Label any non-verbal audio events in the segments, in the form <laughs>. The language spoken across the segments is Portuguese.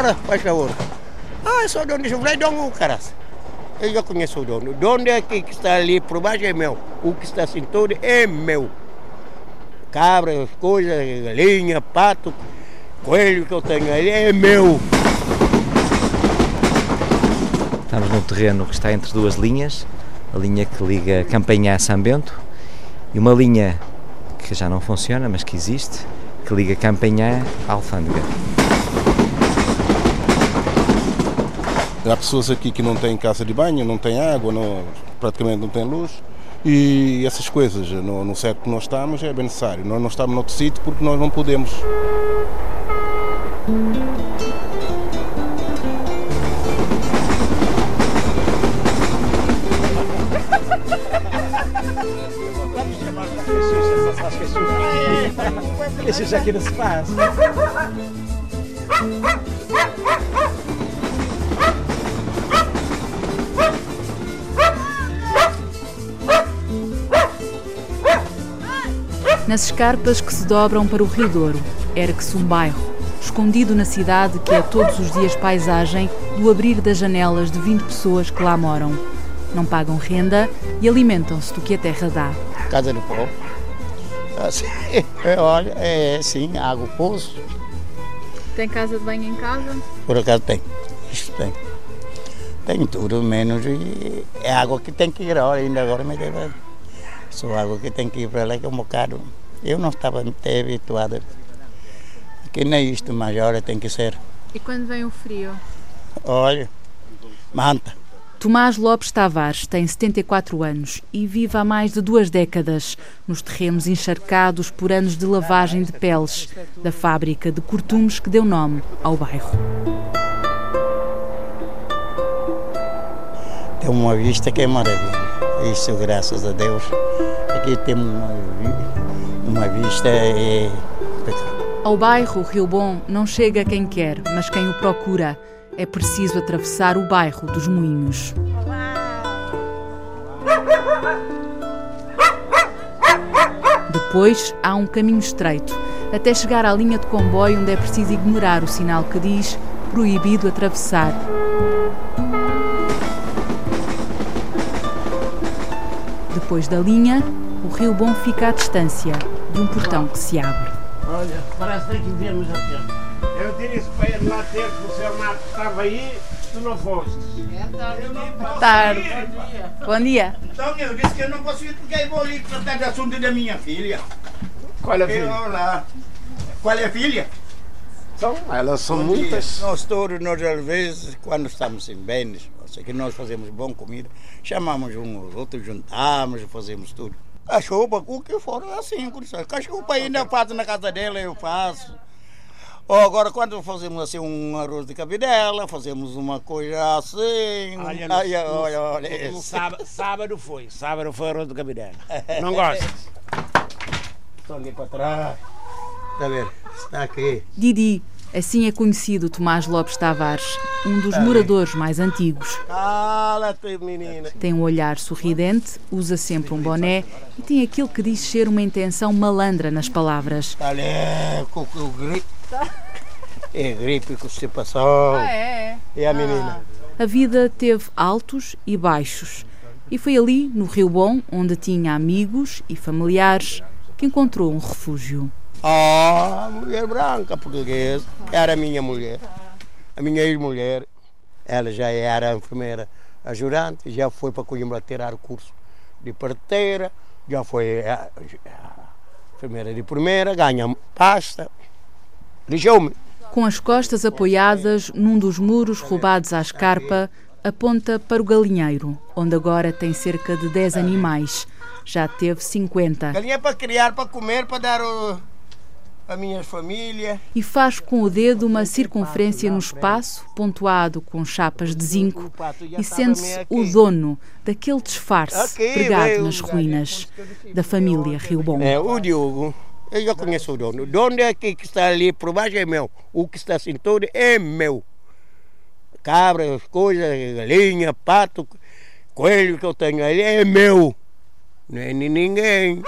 fora, faz favor. Ah, só dono de falei, dono, caras. Eu já conheço o dono. O dono é que está ali por baixo é meu. O que está assim todo é meu. Cabra, coisas, galinha, pato, coelho que eu tenho ali é meu. Estamos num terreno que está entre duas linhas, a linha que liga Campanhã a São Bento e uma linha que já não funciona, mas que existe, que liga Campanhã à Alfândega. Há pessoas aqui que não têm casa de banho, não têm água, não, praticamente não têm luz. E essas coisas, no, no certo que nós estamos, é bem necessário. Nós não estamos noutro sítio porque nós não podemos. Isso já que não se faz. <laughs> Nas escarpas que se dobram para o Rio Douro, ergue-se um bairro, escondido na cidade que é todos os dias paisagem do abrir das janelas de 20 pessoas que lá moram. Não pagam renda e alimentam-se do que a terra dá. Casa do pó. Assim, <laughs> olha, é sim, água, poço. Tem casa de banho em casa? Por acaso tem. Isto tem. Tem tudo, menos e é água que tem que ir. Olha, ainda agora me deve. Só água que tem que ir para lá, que é um bocado. Eu não estava até habituado. Que nem isto, mas olha, tem que ser. E quando vem o frio? Olha, manta. Tomás Lopes Tavares tem 74 anos e vive há mais de duas décadas nos terrenos encharcados por anos de lavagem de peles da fábrica de cortumes que deu nome ao bairro. Tem uma vista que é maravilha. Isso, graças a Deus. Aqui temos uma, uma vista é impecável. Ao bairro Rio Bom não chega quem quer, mas quem o procura. É preciso atravessar o bairro dos Moinhos. Depois há um caminho estreito, até chegar à linha de comboio onde é preciso ignorar o sinal que diz proibido atravessar. Depois da linha, o Rio Bom fica à distância de um portão que se abre. Olha, parece que viemos a tempo. Eu disse para ele lá ter que o seu Marcos estava aí, tu não foste. Tarde. Bom dia. Então eu disse que eu não posso ir porque eu vou ali tratar de assunto da minha filha. Qual é a Eu, filha? lá. Qual é a filha? São, elas são Bom muitas. Nós todos, nós às vezes, quando estamos em bens, que nós fazemos boa comida, chamamos uns aos outros, juntamos, fazemos tudo. Cachupa, o que for, é assim. Cachupa ainda eu faço na casa dela, eu faço. Ou agora, quando fazemos assim um arroz de cabidela, fazemos uma coisa assim. Olha, Ai, no- olha, no- olha no esse. sábado, sábado foi. Sábado foi arroz do cabidela. <laughs> Não gosta? Estou ali para trás. Está ver? Está aqui. Didi, assim é conhecido Tomás Lopes Tavares, um dos moradores mais antigos. Tem um olhar sorridente, usa sempre um boné e tem aquilo que diz ser uma intenção malandra nas palavras. Gripe. <laughs> É gripe que você passou. é? E a menina? A vida teve altos e baixos. E foi ali, no Rio Bom, onde tinha amigos e familiares, que encontrou um refúgio. Ah, mulher branca portuguesa. Era a minha mulher. A minha ex-mulher. Ela já era enfermeira ajudante, já foi para Coimbra tirar o curso de parteira, já foi a, a enfermeira de primeira, ganha pasta. Deixou-me. Com as costas apoiadas num dos muros roubados à escarpa, aponta para o galinheiro, onde agora tem cerca de 10 animais. Já teve 50. Galinha para criar, para comer, para dar o, a minha família. E faz com o dedo uma circunferência no espaço, pontuado com chapas de zinco, e sente-se o dono daquele disfarce pregado nas ruínas da família Rio Bom. É, o Diogo, eu já conheço o dono. O dono é que está ali por baixo é meu. O que está assim todo é meu. Cabra, as coisas, galinha, pato, coelho que eu tenho ali é meu. Não é de ninguém.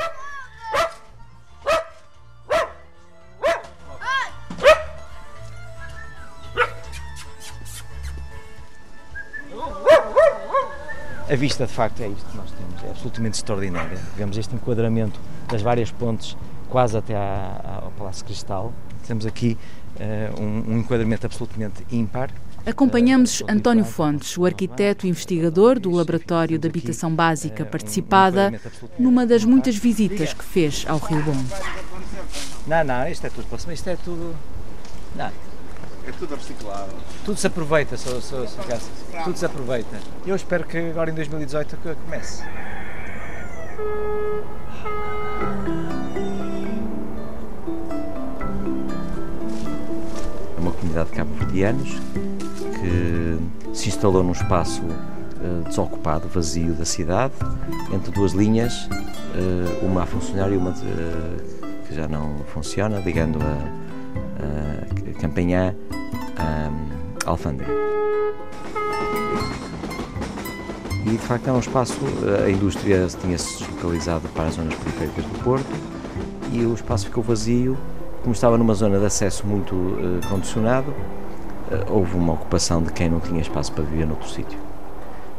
A vista, de facto, é isto que nós temos, é absolutamente extraordinária. Vemos este enquadramento das várias pontes quase até à, ao Palácio Cristal. Temos aqui uh, um, um enquadramento absolutamente ímpar. Acompanhamos António Fontes, o arquiteto e investigador do Laboratório de Habitação Básica Participada, numa das muitas visitas que fez ao Rio Bom. Não, não, isto é tudo para isto é tudo. Não. É tudo reciclado. Tudo se aproveita, só, só, só, tudo se aproveita. Eu espero que agora em 2018 comece. É uma comunidade de cabo-verdianos que se instalou num espaço uh, desocupado, vazio da cidade, entre duas linhas, uh, uma a funcionar e uma de, uh, que já não funciona, ligando a Campanhã um, Alfândega. E de facto é um espaço, a indústria tinha-se deslocalizado para as zonas periféricas do Porto e o espaço ficou vazio, como estava numa zona de acesso muito uh, condicionado, uh, houve uma ocupação de quem não tinha espaço para viver noutro sítio.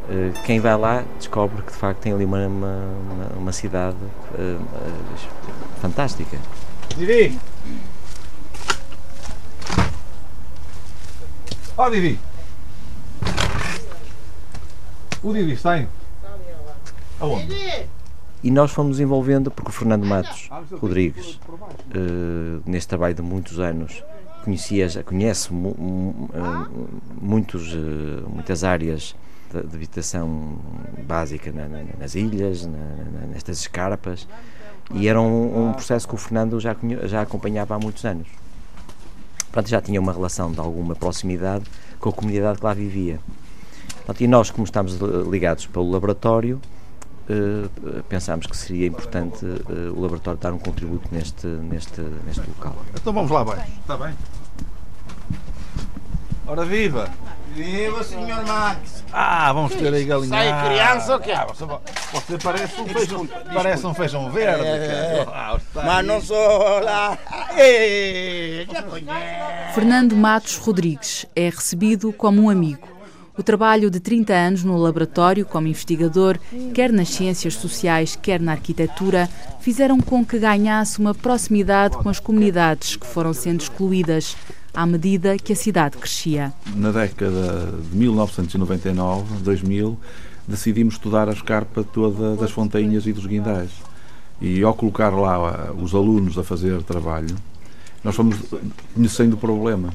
Uh, quem vai lá descobre que de facto tem ali uma, uma, uma cidade fantástica. Diri! Ó, oh, Didi. O Didi está aí. Aonde? E nós fomos envolvendo, porque o Fernando Matos Rodrigues, uh, neste trabalho de muitos anos, conhecia, conhece mu, mu, uh, muitos, uh, muitas áreas de, de habitação básica na, na, nas ilhas, na, nestas escarpas, e era um, um, processo que o Fernando já, já acompanhava há muitos anos pronto, já tinha uma relação de alguma proximidade com a comunidade que lá vivia. Pronto, e nós, como estamos ligados pelo laboratório, uh, pensámos que seria importante uh, o laboratório dar um contributo neste, neste, neste local. Então vamos lá abaixo, está bem? Ora viva! Viva, senhor Max! Ah, vamos ter aí galinha. Sai criança ou quê? Ah, você, você parece um feijão, parece um feijão verde. É, ah, mas não sou lá. Fernando Matos Rodrigues é recebido como um amigo. O trabalho de 30 anos no laboratório como investigador, quer nas ciências sociais, quer na arquitetura, fizeram com que ganhasse uma proximidade com as comunidades que foram sendo excluídas à medida que a cidade crescia. Na década de 1999, 2000, decidimos estudar a escarpa toda das fontainhas e dos guindais. E ao colocar lá os alunos a fazer trabalho, nós fomos conhecendo o problema.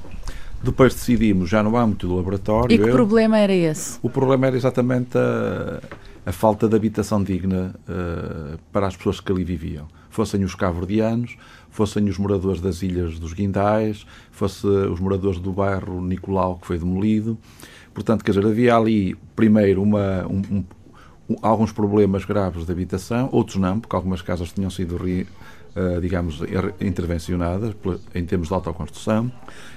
Depois decidimos, já no âmbito do laboratório. E que eu, problema era esse? O problema era exatamente a, a falta de habitação digna uh, para as pessoas que ali viviam. Fossem os cabo-verdianos, fossem os moradores das Ilhas dos Guindais, fossem os moradores do bairro Nicolau, que foi demolido. Portanto, quer dizer, havia ali, primeiro, uma, um, um, alguns problemas graves de habitação, outros não, porque algumas casas tinham sido, uh, digamos, intervencionadas em termos de autoconstrução.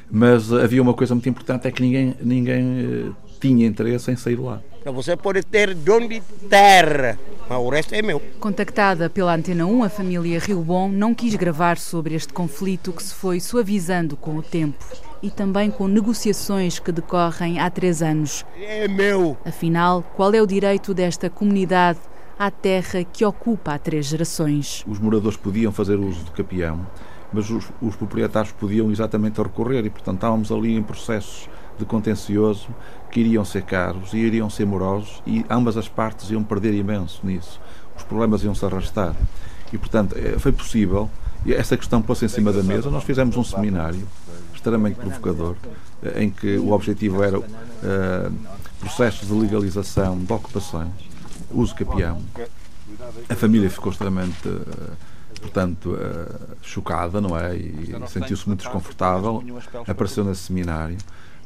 Mas havia uma coisa muito importante, é que ninguém, ninguém uh, tinha interesse em sair de lá. Você pode ter dono de terra, mas o resto é meu. Contactada pela Antena 1, a família Rio Bom não quis gravar sobre este conflito que se foi suavizando com o tempo e também com negociações que decorrem há três anos. É meu. Afinal, qual é o direito desta comunidade à terra que ocupa há três gerações? Os moradores podiam fazer uso do capião, mas os, os proprietários podiam exatamente recorrer e, portanto, estávamos ali em processos de contencioso que iriam ser caros e iriam ser morosos e ambas as partes iam perder imenso nisso. Os problemas iam se arrastar. E, portanto, eh, foi possível, e essa questão pôs-se em cima da mesa. Nós fizemos um seminário extremamente provocador, eh, em que o objetivo era uh, processos de legalização de ocupações, uso capião. A família ficou extremamente. Uh, portanto, uh, chocada, não é? E sentiu-se muito desconfortável. Apareceu nesse seminário.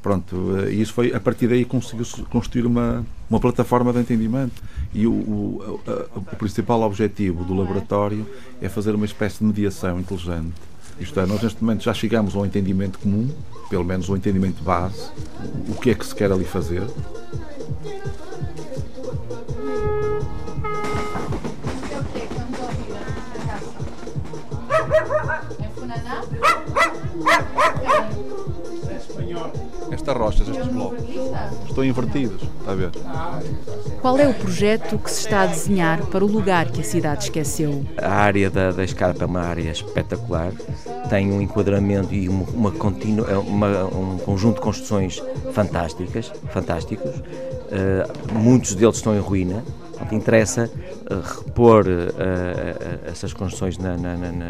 Pronto, e isso foi, a partir daí conseguiu-se construir uma, uma plataforma de entendimento. E o, o, o, principal objetivo do laboratório é fazer uma espécie de mediação inteligente. Isto é, nós neste momento já chegamos a um entendimento comum, pelo menos um entendimento base, o que é que se quer ali fazer. Estas rochas, estes blocos. Estão invertidos, está a ver? Qual é o projeto que se está a desenhar para o lugar que a cidade esqueceu? A área da, da escarpa é uma área espetacular, tem um enquadramento e uma, uma, continu, uma um conjunto de construções fantásticas, fantásticos. Uh, muitos deles estão em ruína. Portanto, interessa uh, repor uh, essas construções na, na, na na,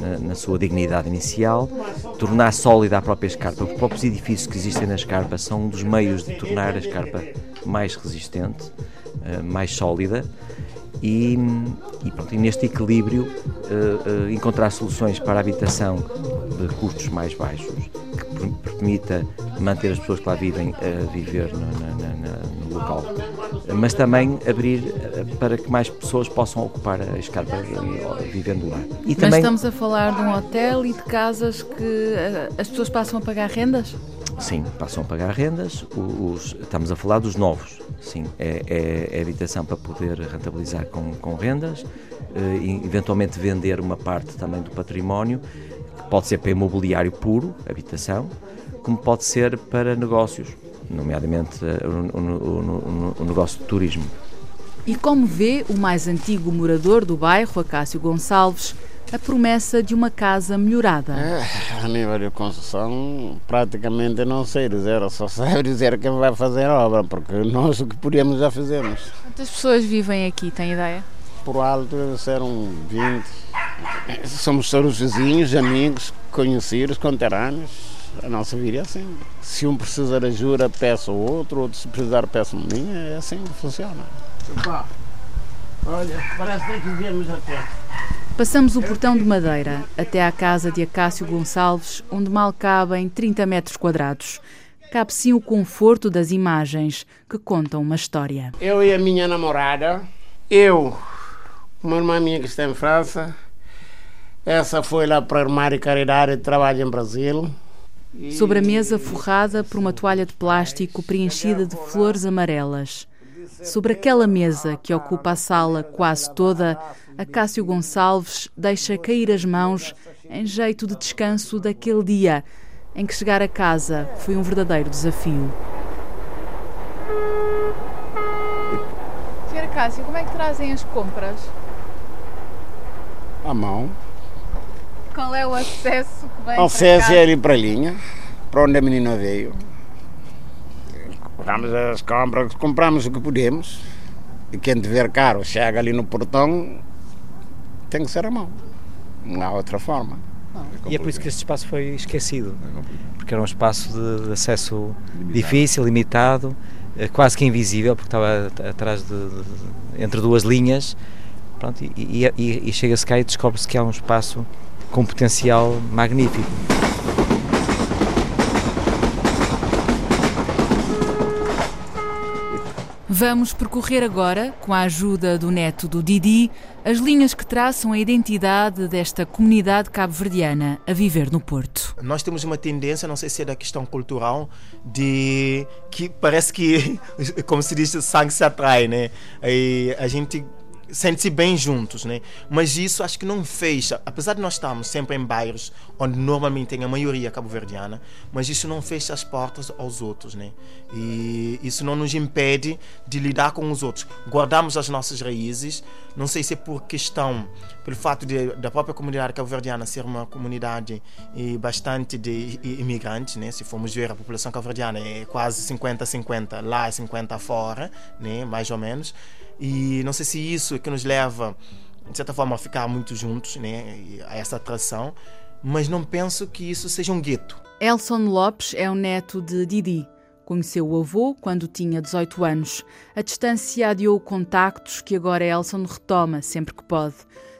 na, sua dignidade inicial, tornar sólida a própria escarpa. Os próprios edifícios que existem na escarpa são um dos meios de tornar a escarpa mais resistente, uh, mais sólida e, e, pronto, e neste equilíbrio uh, uh, encontrar soluções para a habitação de custos mais baixos, que permita manter as pessoas que lá vivem a viver no, no local, mas também abrir eh, para que mais pessoas possam ocupar a escarpa vivendo lá. E mas também... estamos a falar de um hotel e de casas que as pessoas passam a pagar rendas? Sim, passam a pagar rendas. Os, estamos a falar dos novos. Sim, é, é, é habitação para poder rentabilizar com, com rendas, e eventualmente vender uma parte também do património, que pode ser para imobiliário puro, habitação, como pode ser para negócios, nomeadamente eh, o, o, o, o negócio de turismo. E como vê o mais antigo morador do bairro, Acácio Gonçalves, a promessa de uma casa melhorada. É, a nível de construção, praticamente não sei dizer, só sei <laughs> dizer quem vai fazer a obra, porque nós o que podíamos já fizemos. Quantas pessoas vivem aqui, tem ideia? Por alto serão 20. Somos todos vizinhos, amigos, conhecidos, conterrâneos. A nossa vida é assim. Se um precisa de ajuda, peça o outro, outro se precisar, peça uma minha, é assim que funciona. Opa, olha, parece que viemos até. Passamos o portão de madeira até à casa de Acácio Gonçalves, onde mal cabem 30 metros quadrados. Cabe sim o conforto das imagens que contam uma história. Eu e a minha namorada, eu, uma irmã minha que está em França, essa foi lá para Armário e Caridade e trabalha em Brasil. Sobre a mesa forrada por uma toalha de plástico preenchida de flores amarelas. Sobre aquela mesa que ocupa a sala quase toda, Acácio Gonçalves deixa cair as mãos em jeito de descanso daquele dia em que chegar a casa foi um verdadeiro desafio. Sr. Acácio, como é que trazem as compras? À mão. Qual é o acesso que vem? O acesso é ali para a linha, para onde a menina veio. Compramos as compras, compramos o que podemos. E quem tiver caro chega ali no portão, tem que ser a mão. Não há outra forma. É e é por isso que este espaço foi esquecido, é porque era um espaço de, de acesso limitado. difícil, limitado, eh, quase que invisível, porque estava atrás de, de entre duas linhas. Pronto, e, e, e, e chega-se cá e descobre-se que há um espaço com potencial magnífico. Vamos percorrer agora, com a ajuda do neto do Didi, as linhas que traçam a identidade desta comunidade cabo-verdiana a viver no Porto. Nós temos uma tendência, não sei se é da questão cultural, de que parece que, <laughs> como se diz, sangue se atrai, né? E a gente sente-se bem juntos, né? Mas isso acho que não fecha, apesar de nós estarmos sempre em bairros onde normalmente tem a maioria cabo-verdiana, mas isso não fecha as portas aos outros, né? E isso não nos impede de lidar com os outros. Guardamos as nossas raízes, não sei se é por questão, pelo fato de, da própria comunidade cabo-verdiana ser uma comunidade e bastante de imigrantes, né? Se formos ver a população cabo-verdiana é quase 50-50, lá é 50 fora, né? Mais ou menos. E não sei se isso é que nos leva, de certa forma, a ficar muito juntos, né? a essa atração, mas não penso que isso seja um gueto. Elson Lopes é o neto de Didi. Conheceu o avô quando tinha 18 anos. A distância adiou contactos que agora Elson retoma sempre que pode.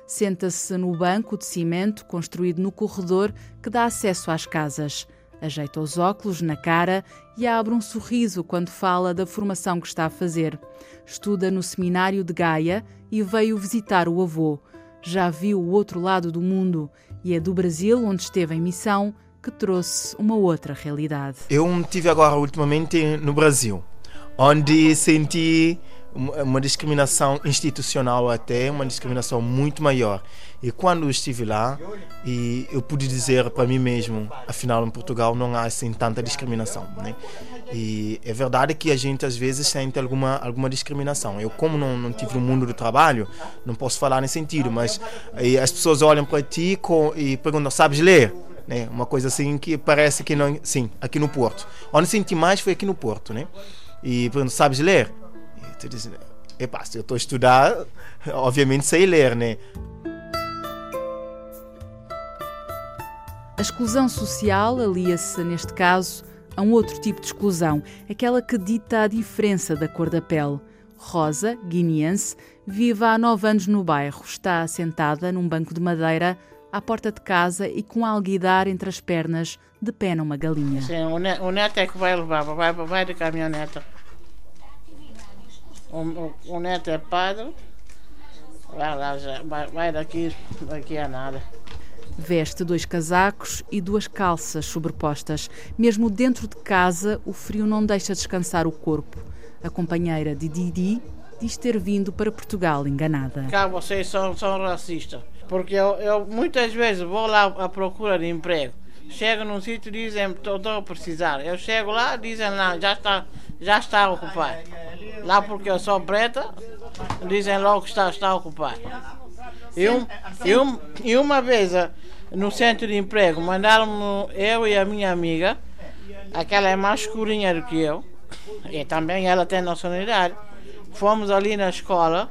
Senta-se no banco de cimento construído no corredor que dá acesso às casas. Ajeita os óculos na cara e abre um sorriso quando fala da formação que está a fazer. Estuda no seminário de Gaia e veio visitar o avô. Já viu o outro lado do mundo e é do Brasil, onde esteve em missão, que trouxe uma outra realidade. Eu estive agora ultimamente no Brasil, onde senti uma discriminação institucional até, uma discriminação muito maior. E quando eu estive lá, e eu pude dizer para mim mesmo, afinal em Portugal não há assim tanta discriminação, né? E é verdade que a gente às vezes sente alguma alguma discriminação. Eu como não, não tive no mundo do trabalho, não posso falar nesse sentido, mas as pessoas olham para ti com, e perguntam, sabes ler? Né? Uma coisa assim que parece que não, sim, aqui no Porto. Onde senti mais foi aqui no Porto, né? E perguntam, sabes ler? E tu diz, epá, se eu estou a estudar, obviamente sei ler, né? A exclusão social alia-se, neste caso, a um outro tipo de exclusão, aquela que dita a diferença da cor da pele. Rosa, guineense, vive há nove anos no bairro. Está sentada num banco de madeira à porta de casa e com alguidar entre as pernas, de pé numa galinha. Sim, o neto, o neto é que vai levar, vai, vai de caminhoneta. O, o, neto é padre, vai, lá, já, vai, vai daqui, daqui a nada. Veste dois casacos e duas calças sobrepostas. Mesmo dentro de casa, o frio não deixa descansar o corpo. A companheira de Didi diz ter vindo para Portugal enganada. Cá vocês são, são racistas, porque eu, eu muitas vezes vou lá à procura de emprego. Chego num sítio e dizem estou a precisar. Eu chego lá dizem lá, já está, já está ocupado. Lá porque eu sou preta, dizem logo que está, está ocupado. E, um, e, um, e uma vez no centro de emprego, mandaram-me eu e a minha amiga, aquela é mais escurinha do que eu, <laughs> e também ela tem nacionalidade. Fomos ali na escola,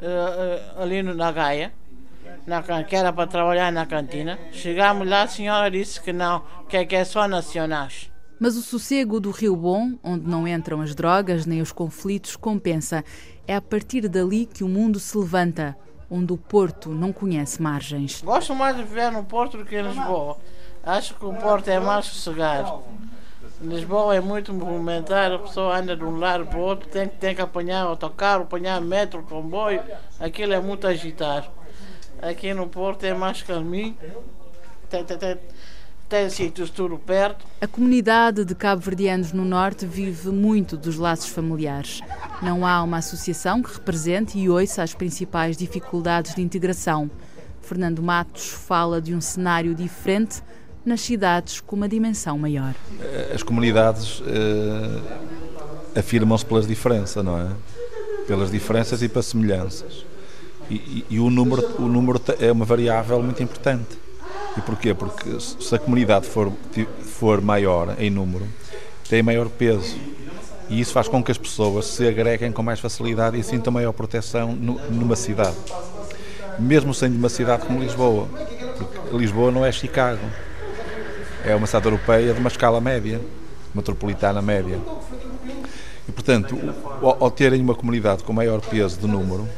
uh, uh, ali na Gaia, na, que era para trabalhar na cantina. Chegamos lá, a senhora disse que não, que, que é só nacionais. Mas o sossego do Rio Bom, onde não entram as drogas nem os conflitos, compensa. É a partir dali que o mundo se levanta onde o Porto não conhece margens. Gosto mais de viver no Porto do que em Lisboa. Acho que o Porto é mais sossegado. Lisboa é muito movimentado, a pessoa anda de um lado para o outro, tem, tem que apanhar autocarro, apanhar metro, comboio, aquilo é muito agitado. Aqui no Porto é mais calminho, sítios tudo perto. A comunidade de cabo-verdianos no Norte vive muito dos laços familiares. Não há uma associação que represente e ouça as principais dificuldades de integração. Fernando Matos fala de um cenário diferente nas cidades com uma dimensão maior. As comunidades eh, afirmam-se pelas diferenças, não é? Pelas diferenças e pelas semelhanças. E, e, e o, número, o número é uma variável muito importante. E porquê? Porque se a comunidade for, for maior em número, tem maior peso. E isso faz com que as pessoas se agreguem com mais facilidade e sintam maior proteção no, numa cidade. Mesmo sendo uma cidade como Lisboa. Porque Lisboa não é Chicago. É uma cidade europeia de uma escala média, metropolitana média. E, portanto, ao, ao terem uma comunidade com maior peso de número,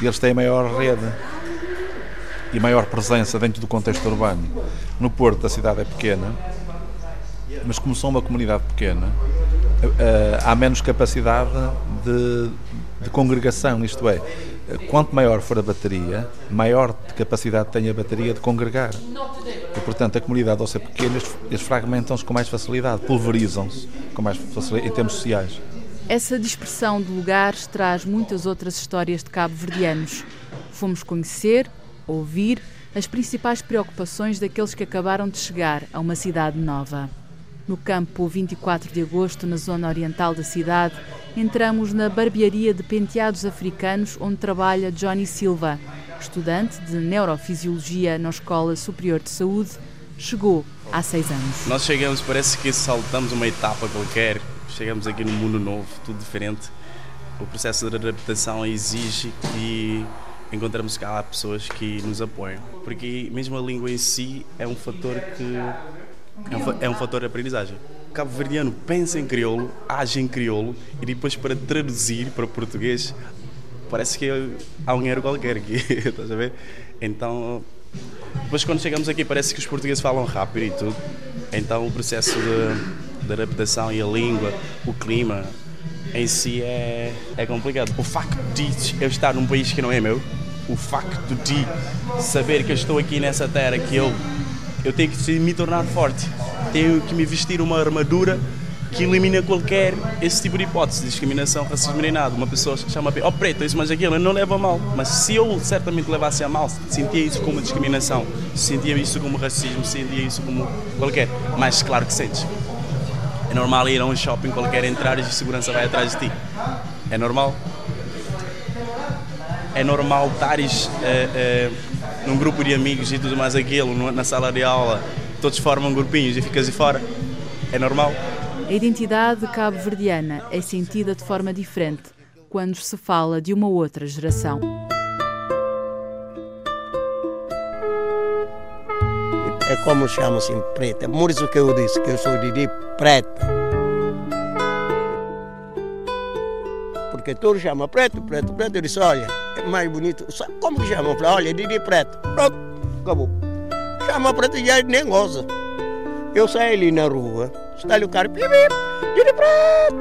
eles têm maior rede e maior presença dentro do contexto urbano. No Porto, a cidade é pequena, mas como são uma comunidade pequena, eh, há menos capacidade de, de congregação, isto é, quanto maior for a bateria, maior capacidade tem a bateria de congregar. E, portanto, a comunidade, ao ser pequena, eles fragmentam-se com mais facilidade, pulverizam-se com mais facilidade em termos sociais. Essa dispersão de lugares traz muitas outras histórias de cabo-verdianos. Fomos conhecer, ouvir as principais preocupações daqueles que acabaram de chegar a uma cidade nova. No campo 24 de agosto, na zona oriental da cidade, entramos na barbearia de penteados africanos onde trabalha Johnny Silva, estudante de neurofisiologia na Escola Superior de Saúde, chegou há seis anos. Nós chegamos, parece que saltamos uma etapa qualquer, chegamos aqui num mundo novo, tudo diferente. O processo de adaptação exige que encontramos cá pessoas que nos apoiam. Porque mesmo a língua em si é um fator que é um, é um fator de aprendizagem. O cabo-verdiano pensa em crioulo, age em crioulo e depois para traduzir para português parece que há um erro qualquer aqui, <laughs> estás a ver? Então, depois quando chegamos aqui parece que os portugueses falam rápido e tudo. Então o processo de, de adaptação e a língua, o clima, em si é, é complicado. O facto de eu estar num país que não é meu, o facto de saber que eu estou aqui nessa terra que eu eu tenho que me tornar forte tenho que me vestir uma armadura que elimina qualquer esse tipo de hipótese discriminação, racismo treinado. Uma pessoa chama oh preto, isso, mas aquilo, não leva mal. Mas se eu certamente levasse a mal, sentia isso como discriminação, sentia isso como racismo, sentia isso como qualquer. Mas claro que sentes. É normal ir a um shopping qualquer, entrar e a segurança vai atrás de ti. É normal. É normal estares uh, uh, num grupo de amigos e tudo mais aquilo, na sala de aula, todos formam grupinhos e ficas de fora. É normal. A identidade cabo-verdiana é sentida de forma diferente quando se fala de uma outra geração. É como chama-se preta. Por isso que eu disse que eu sou Didi preta. Porque todos chamam preto, preto, preto. Eu disse, olha, é mais bonito. Como que chamam? Olha, Didi preto. Pronto, acabou. Chama preto e nem goza. Eu saio ali na rua, está ali o cara, pip, Didi preto.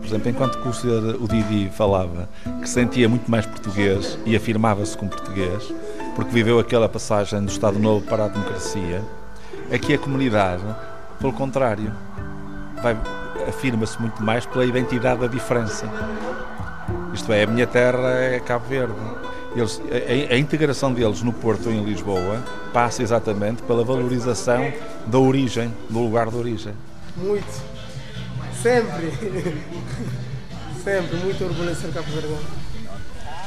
Por exemplo, enquanto o, senhor, o Didi falava que sentia muito mais português e afirmava-se como português, porque viveu aquela passagem do Estado Novo para a democracia, aqui a comunidade, pelo contrário, afirma-se muito mais pela identidade da diferença. Isto é, a minha terra é Cabo Verde eles, a, a, integração deles no Porto em Lisboa passa exatamente pela valorização da origem, do lugar de origem. Muito. Sempre. Sempre. Muito orgulho de ser Cabo Verde.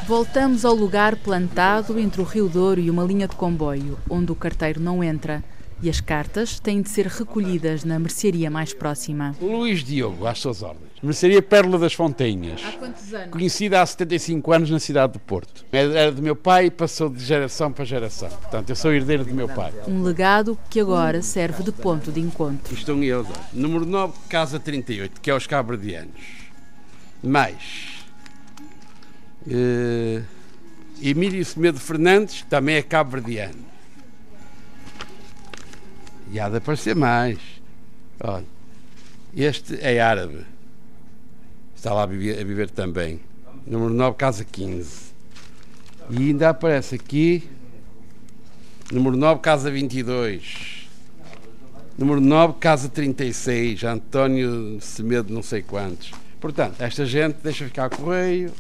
Voltamos ao lugar plantado entre o Rio Douro e uma linha de comboio, onde o carteiro não entra e as cartas têm de ser recolhidas na mercearia mais próxima. Luís Diogo, às suas ordens. Mercearia Pérola das Fontainhas. Há quantos anos? Conhecida há 75 anos na cidade do Porto. Era do meu pai e passou de geração para geração. Portanto, eu sou herdeiro do meu pai. Um legado que agora serve de ponto de encontro. Estão eles. Número 9, Casa 38, que é os cabredianos. Mais. Uh, Emílio Semedo Fernandes, também é cabo-verdiano. E há de aparecer mais. Olha, este é árabe. Está lá a viver, a viver também. Número 9, casa 15. E ainda aparece aqui. Número 9, casa 22. Número 9, casa 36. António Semedo, não sei quantos. Portanto, esta gente deixa ficar correio,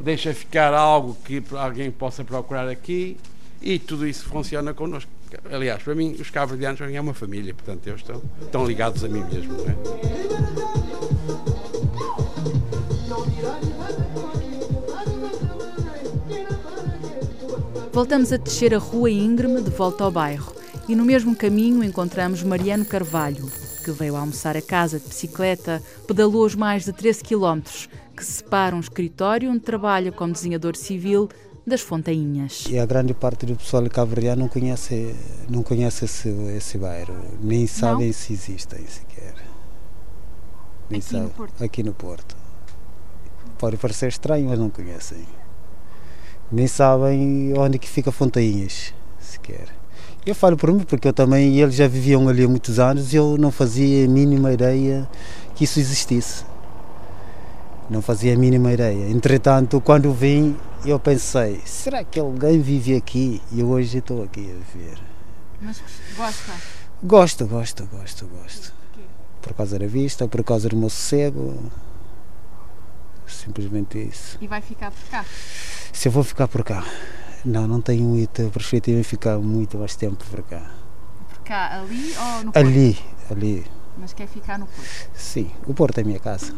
deixa ficar algo que alguém possa procurar aqui e tudo isso funciona connosco. Aliás, para mim, os cabo-verdianos é uma família, portanto, eles estão, estão ligados a mim mesmo. Não é? Voltamos a descer a rua íngreme de volta ao bairro e no mesmo caminho encontramos Mariano Carvalho, que veio almoçar a casa de bicicleta, pedalou os mais de 13 quilómetros que separam um escritório onde trabalha como desenhador civil das Fontainhas. E a grande parte do pessoal de Cabo não conhece, não conhece esse, esse bairro, nem sabem se existe sequer. Nem aqui sabe. no Porto? Aqui no Porto. Pode parecer estranho, mas não conhecem. Nem sabem onde que fica Fontainhas, sequer. Eu falo por mim porque eu também, eles já viviam ali há muitos anos e eu não fazia a mínima ideia que isso existisse. Não fazia a mínima ideia. Entretanto, quando vim, eu pensei, será que alguém vive aqui? E hoje estou aqui a viver. Mas gosta? Gosto, gosto, gosto, gosto. Por causa da vista, por causa do meu sossego. Simplesmente isso. E vai ficar por cá? Se eu vou ficar por cá. Não, não tenho muito perspectiva em ficar muito mais tempo por cá. Por cá, ali ou no Porto? Ali, ali. Mas quer ficar no Porto? Sim, o Porto é a minha casa.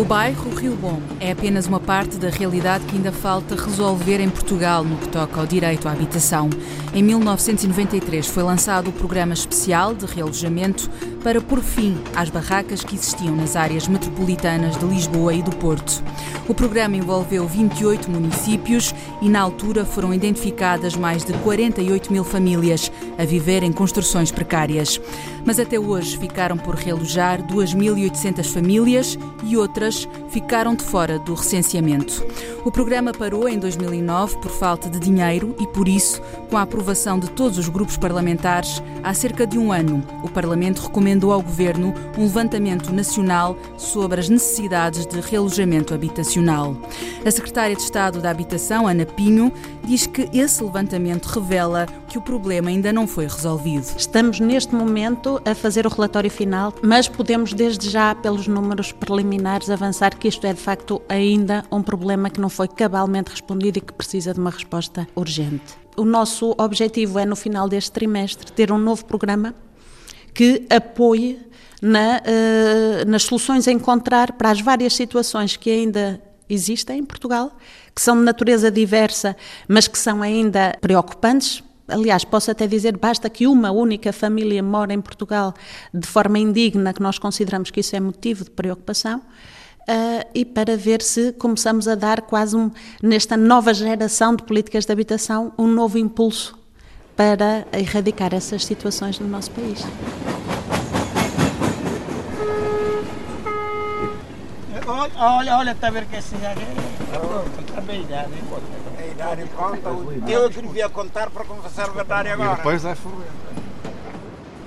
O bairro Rio Bom é apenas uma parte da realidade que ainda falta resolver em Portugal no que toca ao direito à habitação. Em 1993 foi lançado o Programa Especial de Realojamento para pôr fim às barracas que existiam nas áreas metropolitanas de Lisboa e do Porto. O programa envolveu 28 municípios e, na altura, foram identificadas mais de 48 mil famílias a viver em construções precárias. Mas até hoje ficaram por realojar 2.800 famílias e outras ficaram de fora do recenseamento. O programa parou em 2009 por falta de dinheiro e, por isso, com a aprovação de todos os grupos parlamentares, há cerca de um ano, o Parlamento recomendou ao Governo um levantamento nacional sobre as necessidades de realojamento habitacional. A secretária de Estado da Habitação, Ana Pinho, diz que esse levantamento revela que o problema ainda não foi resolvido. Estamos neste momento a fazer o relatório final, mas podemos desde já, pelos números preliminares, avançar que isto é de facto ainda um problema que não foi cabalmente respondido e que precisa de uma resposta urgente. O nosso objetivo é, no final deste trimestre, ter um novo programa que apoie na, uh, nas soluções a encontrar para as várias situações que ainda existem em Portugal, que são de natureza diversa, mas que são ainda preocupantes. Aliás, posso até dizer, basta que uma única família mora em Portugal de forma indigna, que nós consideramos que isso é motivo de preocupação. Uh, e para ver se começamos a dar quase um, nesta nova geração de políticas de habitação um novo impulso para erradicar essas situações no nosso país. Olha, olha, olha, está a ver que esse já está bem idade. A idade conta. Eu que devia contar para confessar a verdade agora. E depois é foder.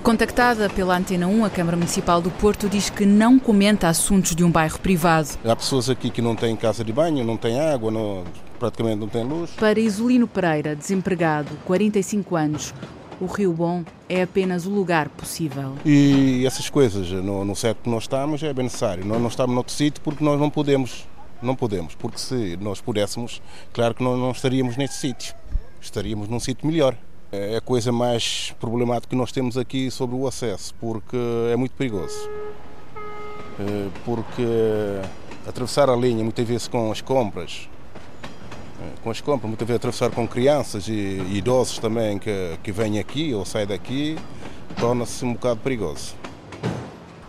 Contactada pela Antena 1, a Câmara Municipal do Porto diz que não comenta assuntos de um bairro privado. Há pessoas aqui que não têm casa de banho, não têm água, não, praticamente não têm luz. Para Isolino Pereira, desempregado, 45 anos, o Rio Bom é apenas o lugar possível. E essas coisas, no, no certo que nós estamos, é bem necessário. Nós não estamos noutro sítio porque nós não podemos. Não podemos, porque se nós pudéssemos, claro que nós não estaríamos neste sítio. Estaríamos num sítio melhor. É a coisa mais problemática que nós temos aqui sobre o acesso, porque é muito perigoso. É, porque atravessar a linha, muitas vezes com as compras, é, com as compras, muitas vezes atravessar com crianças e idosos também que, que vêm aqui ou saem daqui, torna-se um bocado perigoso.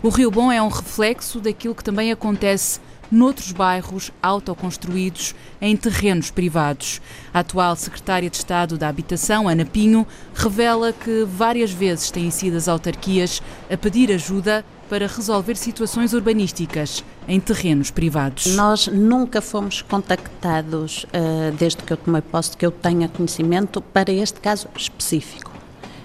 O Rio Bom é um reflexo daquilo que também acontece noutros bairros autoconstruídos em terrenos privados. A atual secretária de Estado da Habitação, Ana Pinho, revela que várias vezes têm sido as autarquias a pedir ajuda para resolver situações urbanísticas em terrenos privados. Nós nunca fomos contactados, uh, desde que eu tomei posse, que eu tenha conhecimento, para este caso específico.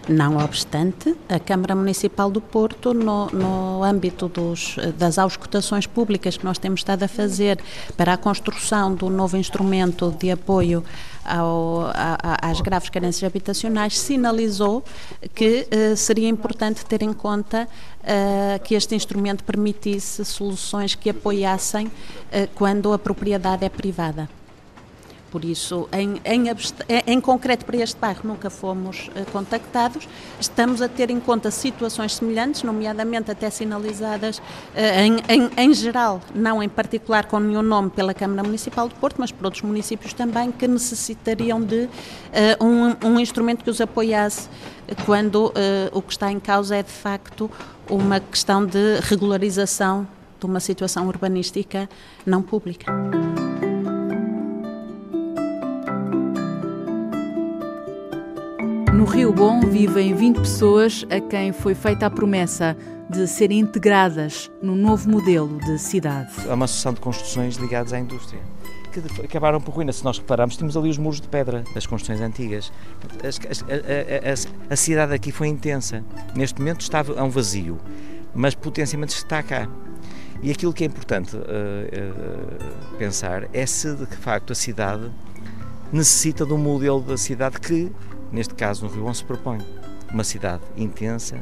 Não obstante, a Câmara Municipal do Porto, no, no âmbito dos, das auscultações públicas que nós temos estado a fazer para a construção do novo instrumento de apoio ao, a, às graves carências habitacionais, sinalizou que uh, seria importante ter em conta uh, que este instrumento permitisse soluções que apoiassem uh, quando a propriedade é privada. Por isso, em, em, em, concreto para este bairro nunca fomos uh, contactados. Estamos a ter em conta situações semelhantes, nomeadamente até sinalizadas uh, em, em, geral, não em particular com nenhum nome pela Câmara Municipal de Porto, mas por outros municípios também que necessitariam de uh, um, um, instrumento que os apoiasse quando o que está em causa é de facto uma questão de regularização de uma situação urbanística não pública. No Rio Bom vivem 20 pessoas a quem foi feita a promessa de serem integradas no novo modelo de cidade. É uma associação de construções ligadas à indústria que acabaram por ruína. Se nós repararmos, temos ali os muros de pedra das construções antigas. A, a, a, a cidade aqui foi intensa. Neste momento está a um vazio, mas potencialmente está cá. E aquilo que é importante uh, uh, pensar é se de facto a cidade necessita de um modelo da cidade que neste caso no Rio se propõe uma cidade intensa,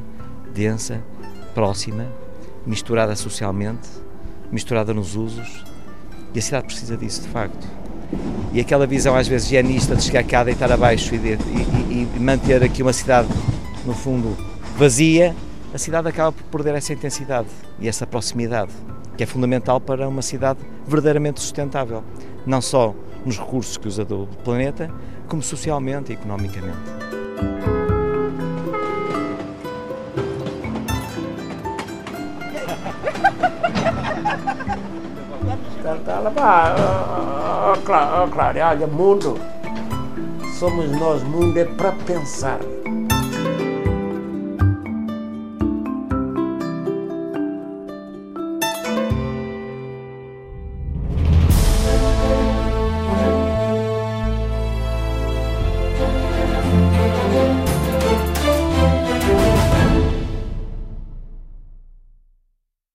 densa, próxima, misturada socialmente, misturada nos usos, e a cidade precisa disso, de facto. E aquela visão às vezes higienista de chegar cá, deitar abaixo e, de, e, e, manter aqui uma cidade, no fundo, vazia, a cidade acaba por perder essa intensidade e essa proximidade, que é fundamental para uma cidade verdadeiramente sustentável, não só nos recursos que usa do planeta, como socialmente e economicamente. Oh, claro, olha, mundo. Somos nós, mundo é para pensar.